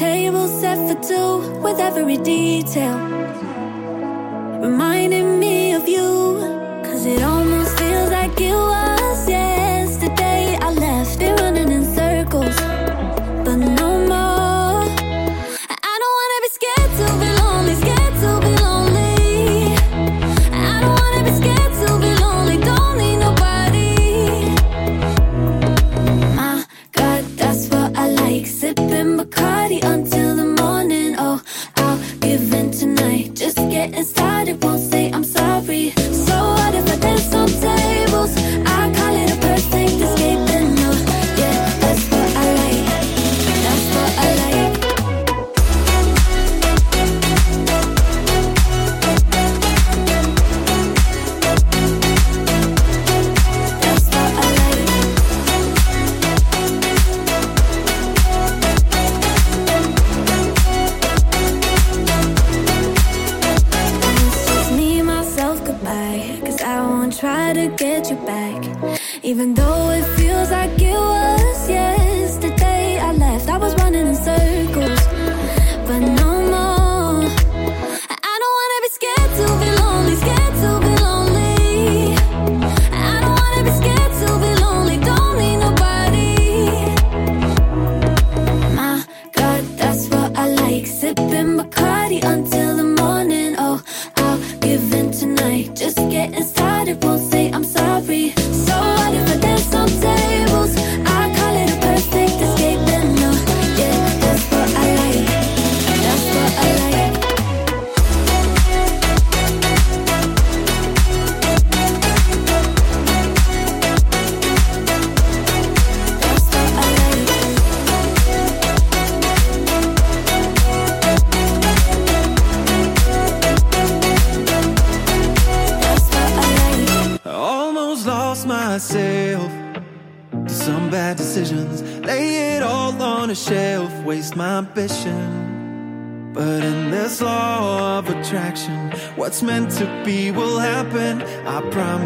table set for two with every detail. Reminding me of you, cause it almost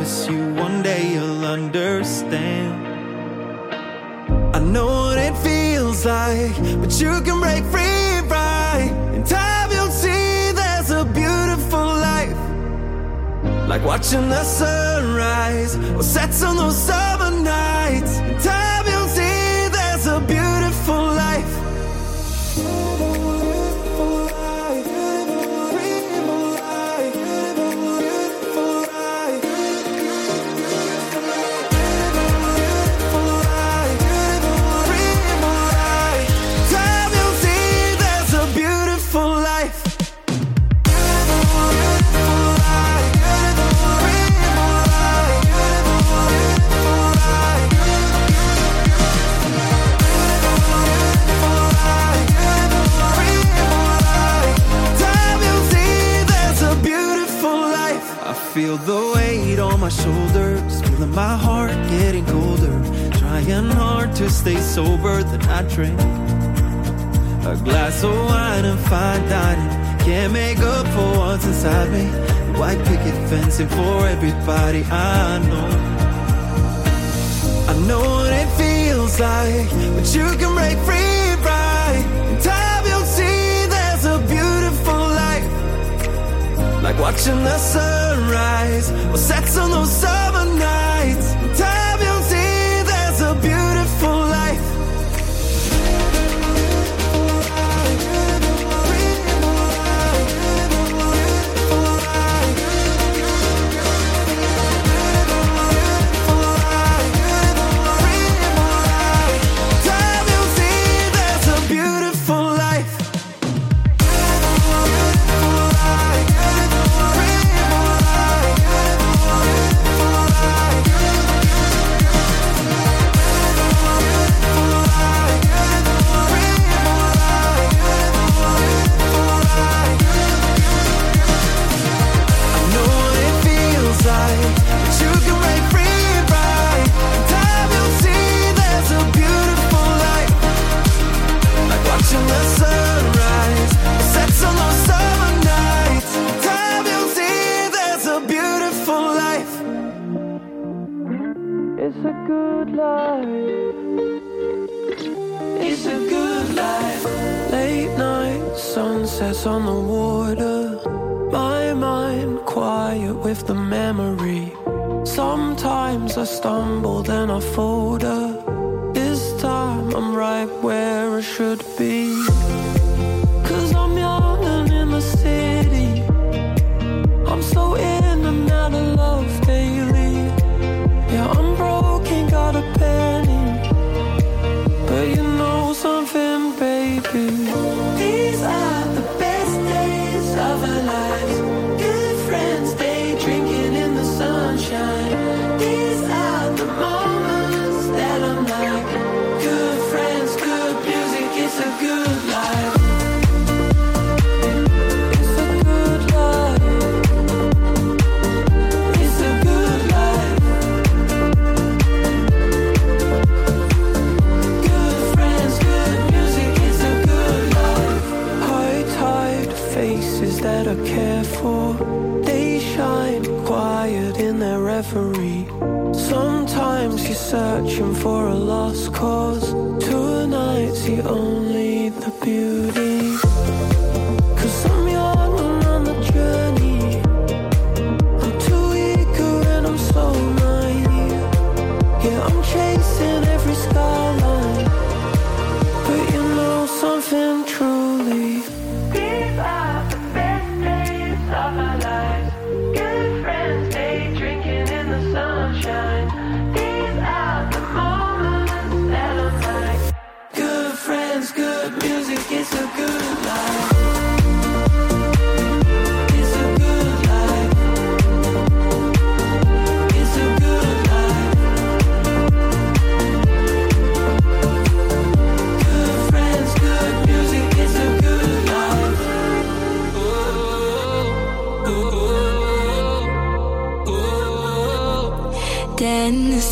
promise you one day you'll understand. I know what it feels like, but you can break free right. In time, you'll see there's a beautiful life, like watching the sunrise or sets on those summer nights. my shoulders, feeling my heart getting colder. Trying hard to stay sober, then I drink a glass of wine and fine dining. Can't make up for what's inside me. The white picket fencing for everybody I know. I know what it feels like, but you can break free, right? in time you'll see there's a beauty like watching the sunrise. or sex on those. Sun- for a lost cause. tonight see only the beauty.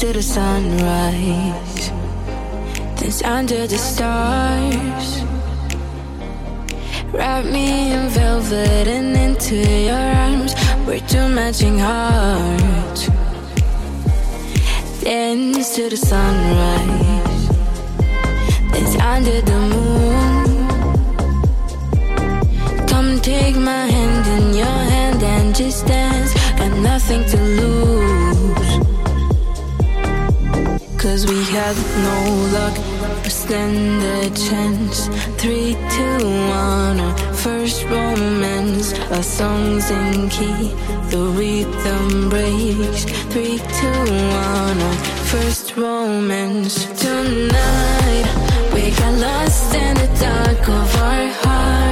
to the sunrise, dance under the stars. Wrap me in velvet and into your arms. We're two matching hearts. Dance to the sunrise, dance under the moon. Come take my hand in your hand and just dance. Got nothing to lose. Cause we had no luck or stand a chance. Three, two, one, our first romance. Our songs in key, the rhythm breaks. Three, two, one, our first romance. Tonight, we got lost in the dark of our hearts.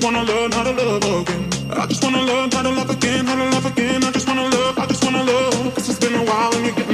just wanna learn how to love again. I just wanna learn how to love again, how to love again. I just wanna love, I just wanna love. Cause it's been a while and you get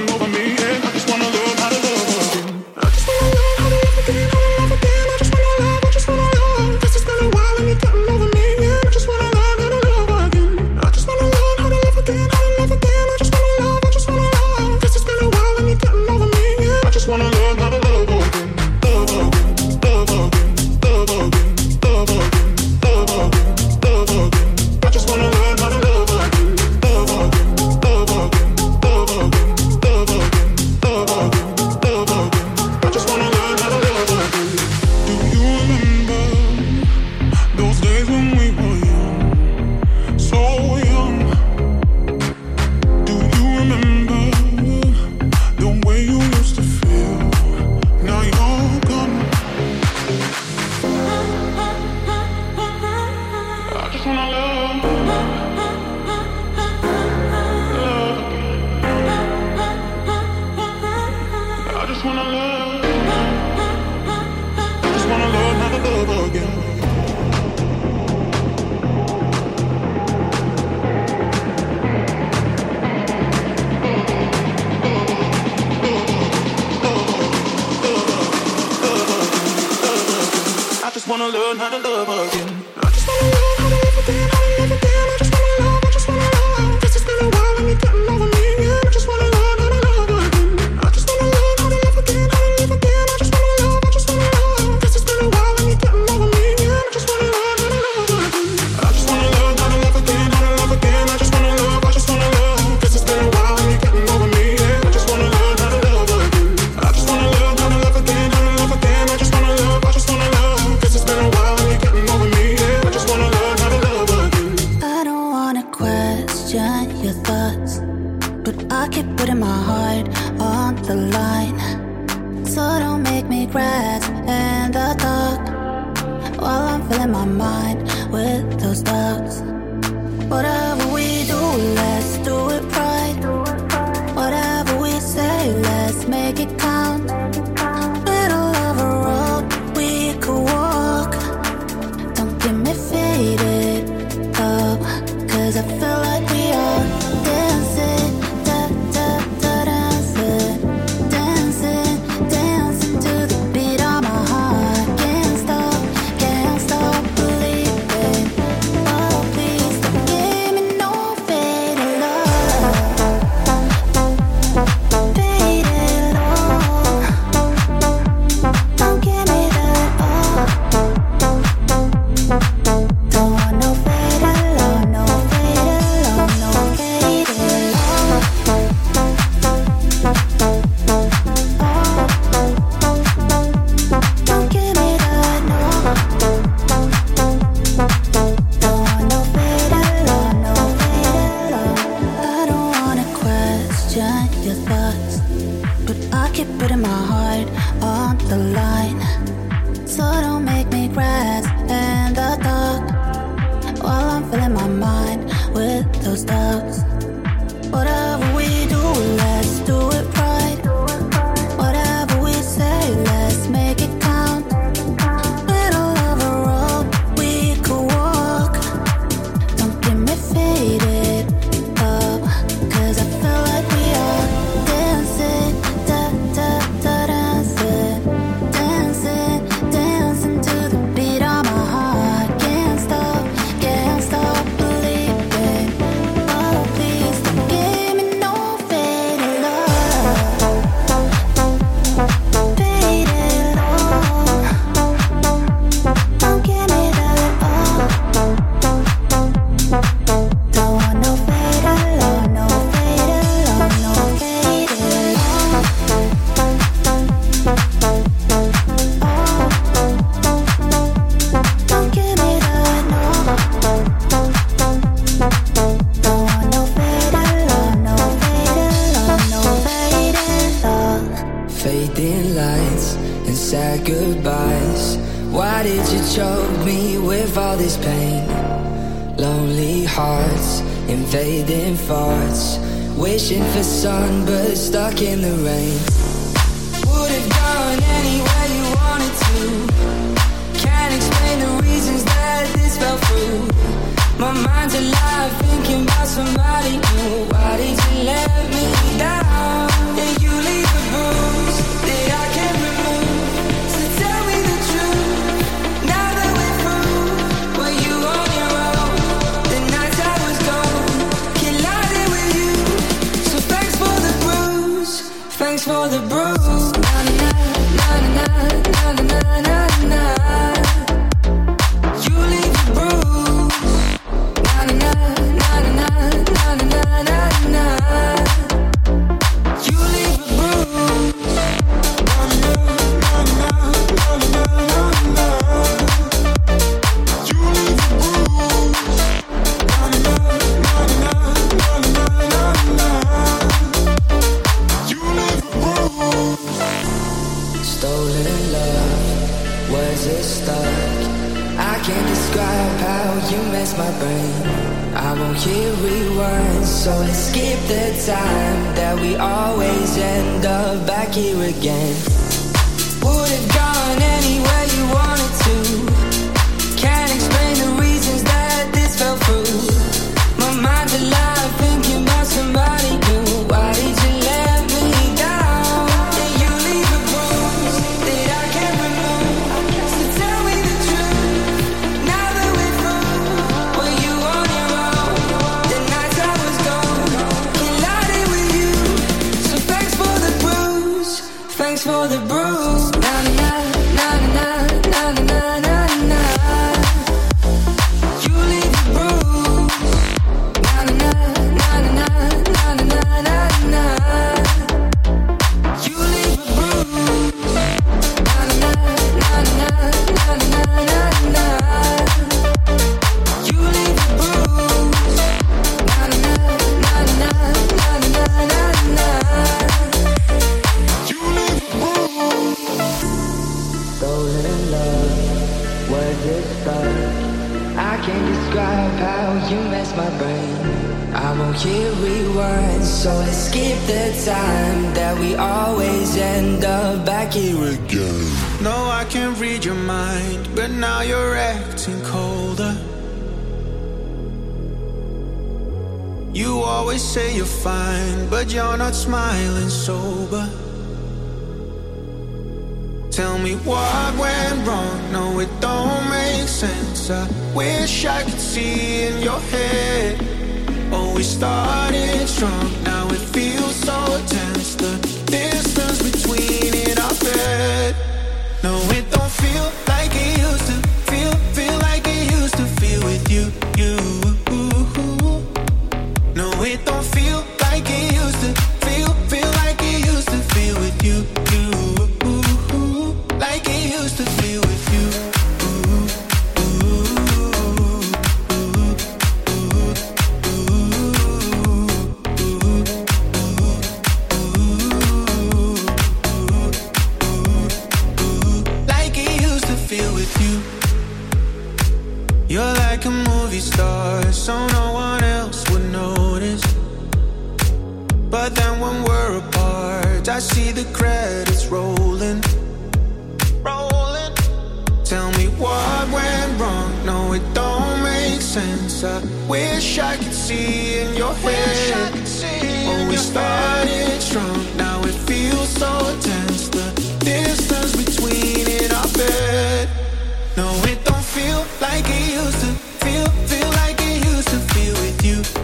again. No, I can read your mind, but now you're acting colder. You always say you're fine, but you're not smiling sober. Tell me what went wrong, no, it don't make sense. I wish I could see in your head. Oh, we started strong, now it feels so tense. The I see the credits rolling. Rolling. Tell me what went wrong. No, it don't make sense. I wish I could see in your head. Oh, we started strong. Now it feels so tense. The distance between it, I bet. No, it don't feel like it used to feel, feel like it used to feel with you.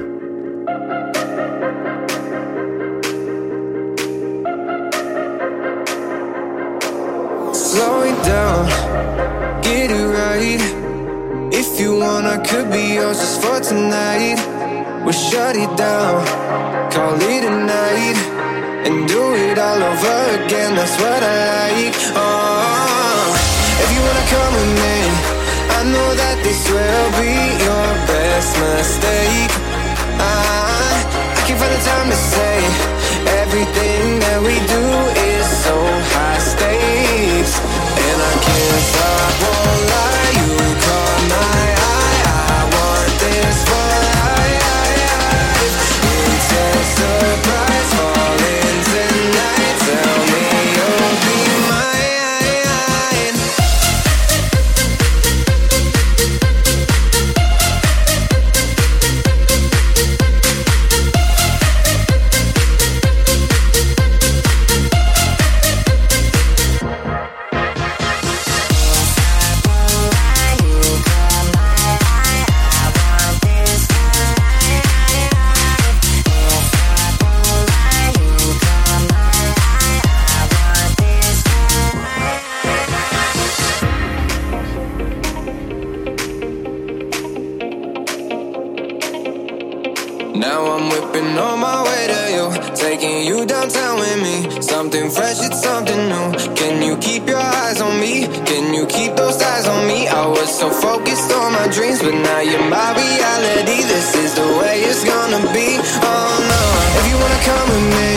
fresh, it's something new. Can you keep your eyes on me? Can you keep those eyes on me? I was so focused on my dreams, but now you're my reality. This is the way it's gonna be. Oh no, if you wanna come with me,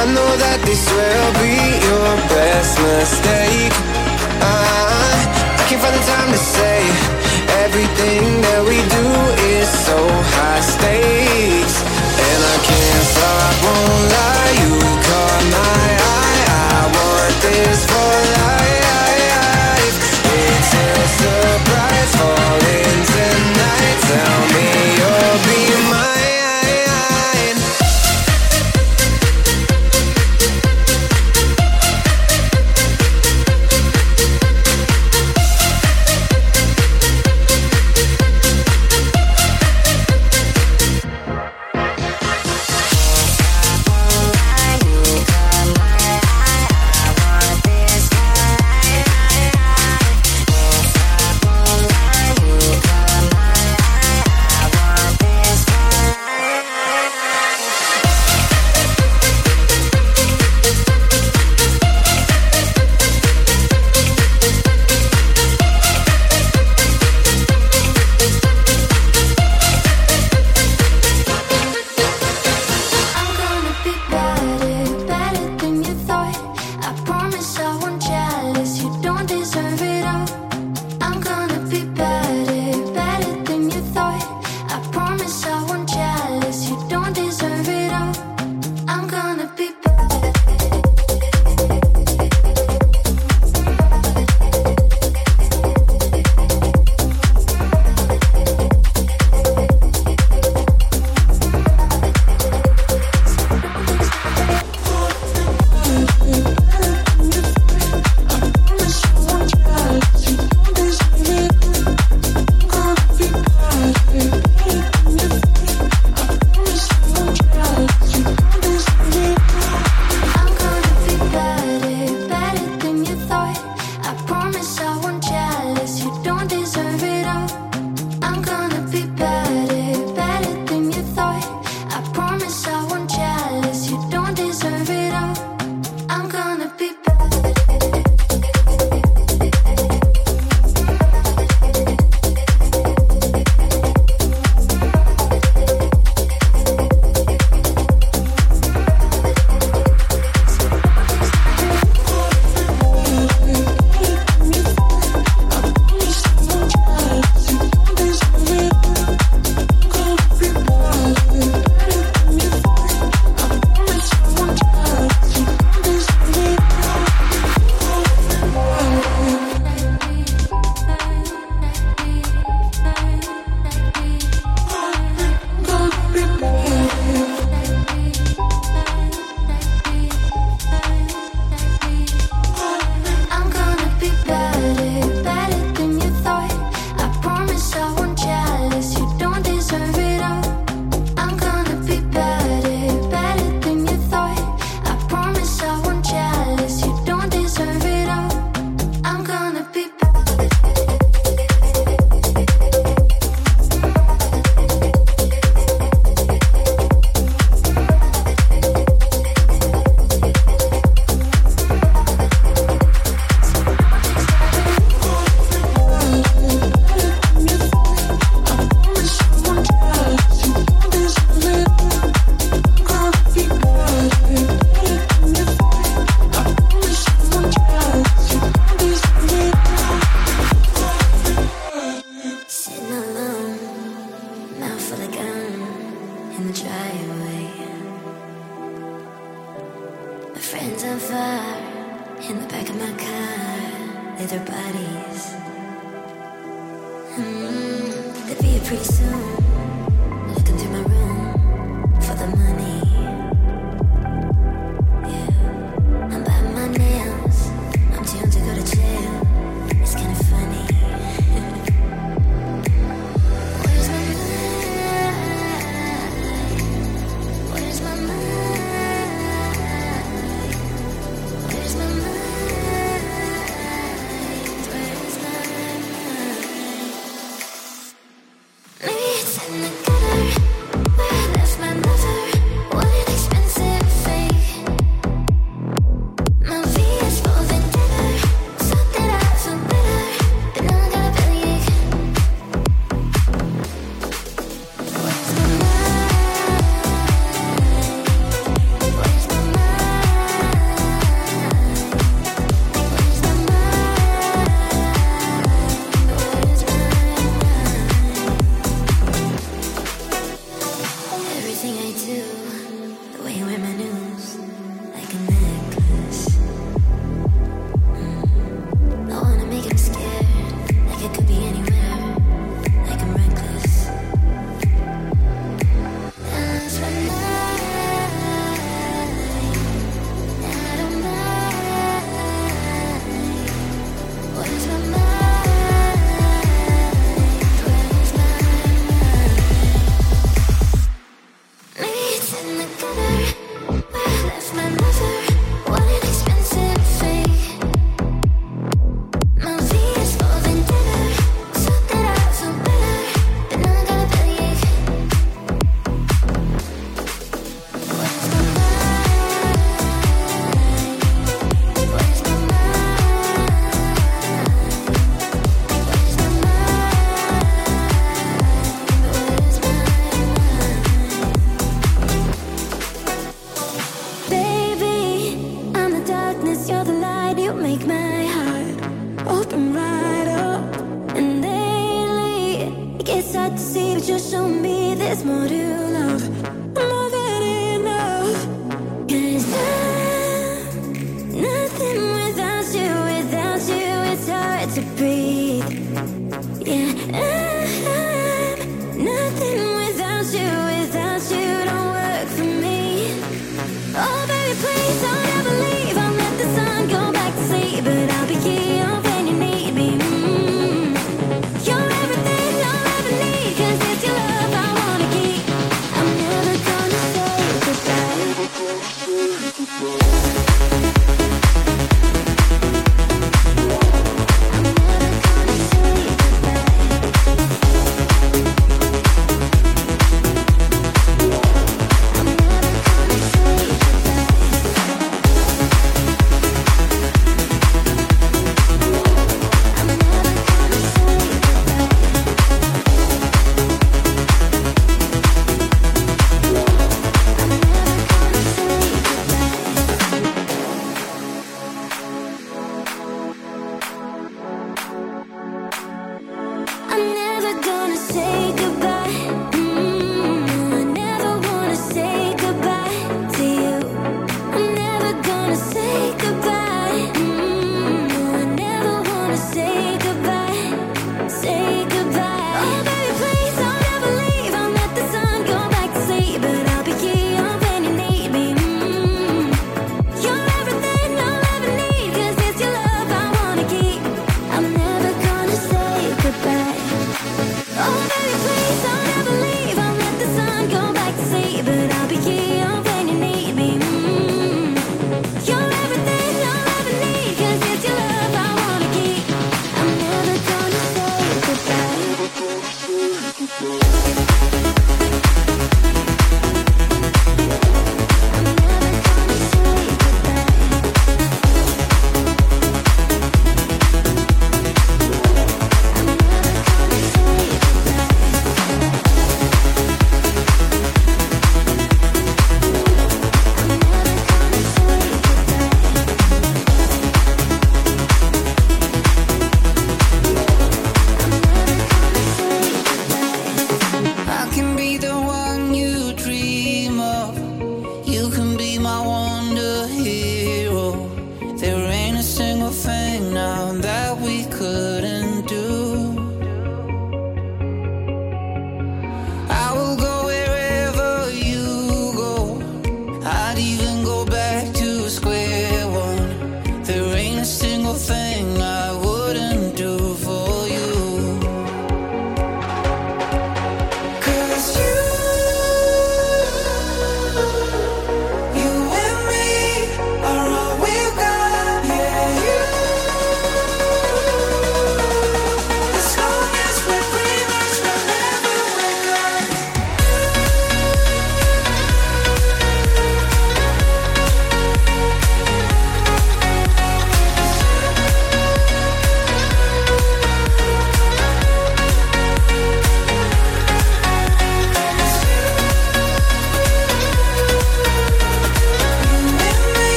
I know that this will be your best mistake. I can't find the time to say everything that we do is so high stakes, and I can't stop, won't lie. You caught my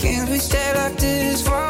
Can't we stay like this forever?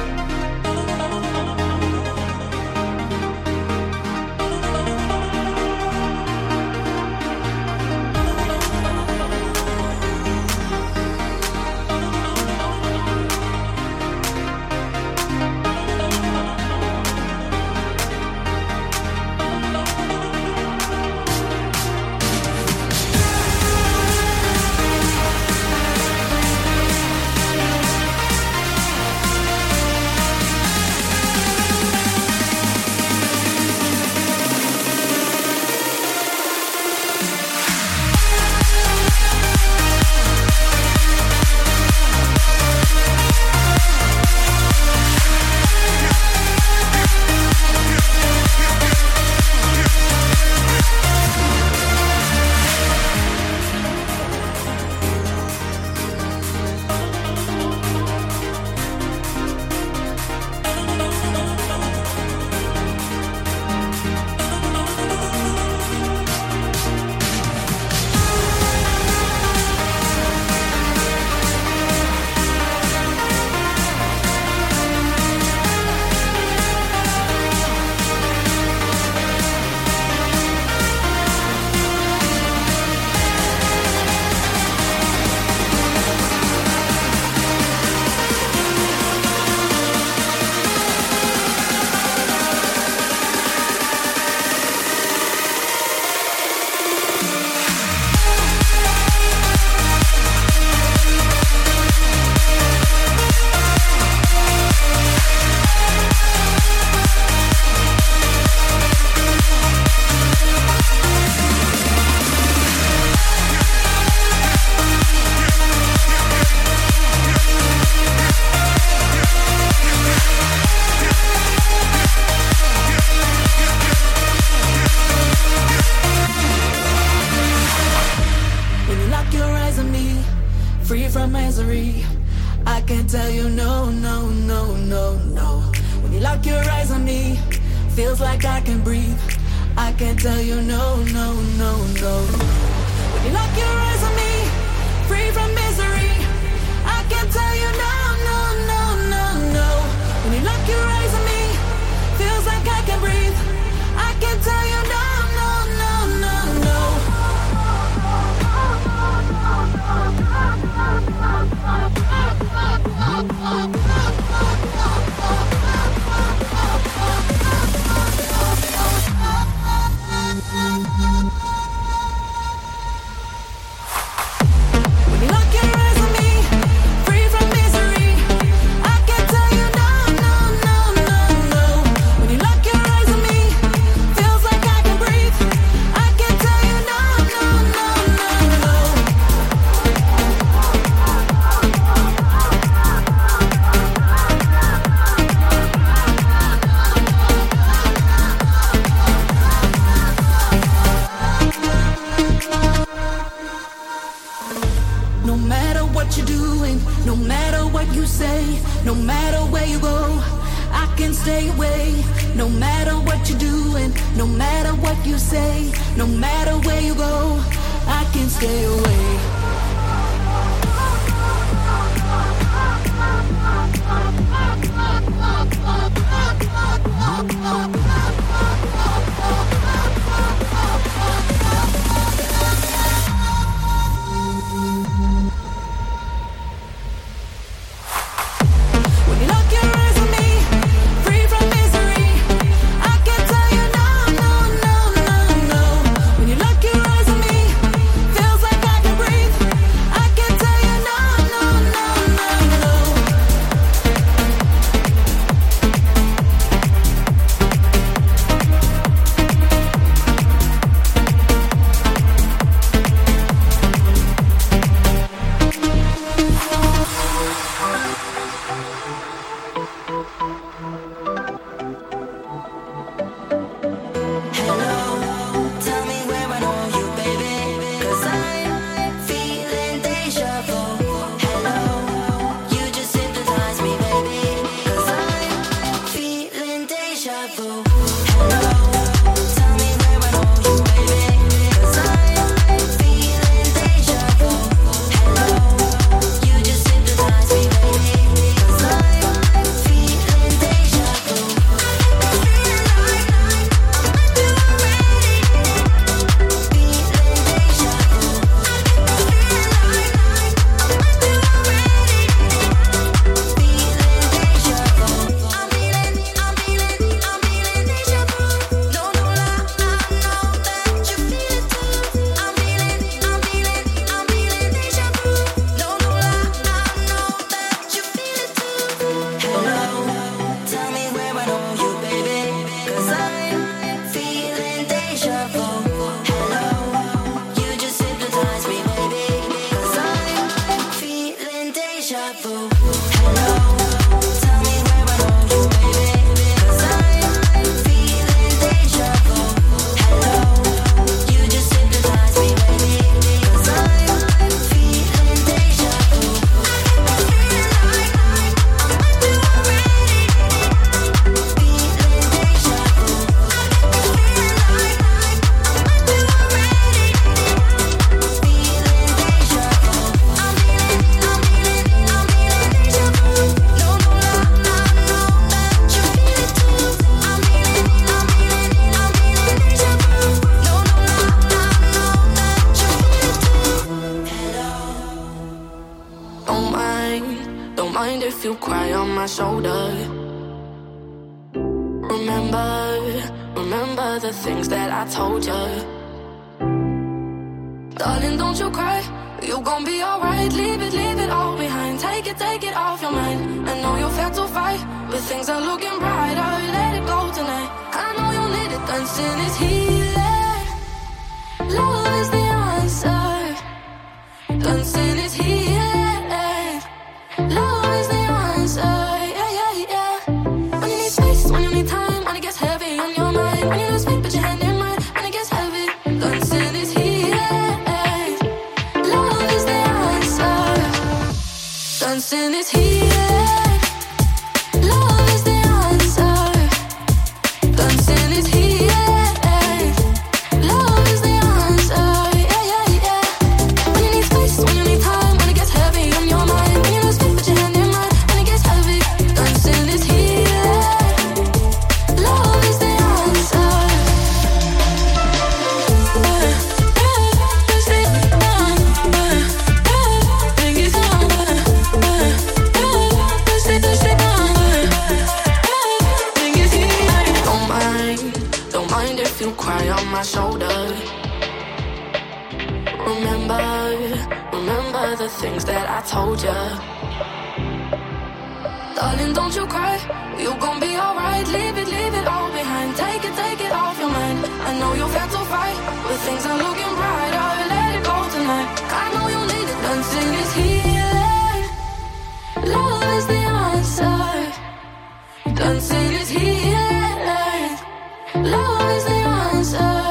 can't tell you no, no, no, no. When you lock your eyes on me, free from misery, I can't tell. the things that I told ya. Darling, don't you cry. You gon' be alright. Leave it, leave it all behind. Take it, take it off your mind. I know you felt to fight, but things are looking brighter. Let it go tonight. I know you need it. Dancing is healing. Love is the answer. Dancing is healing. Love is the answer.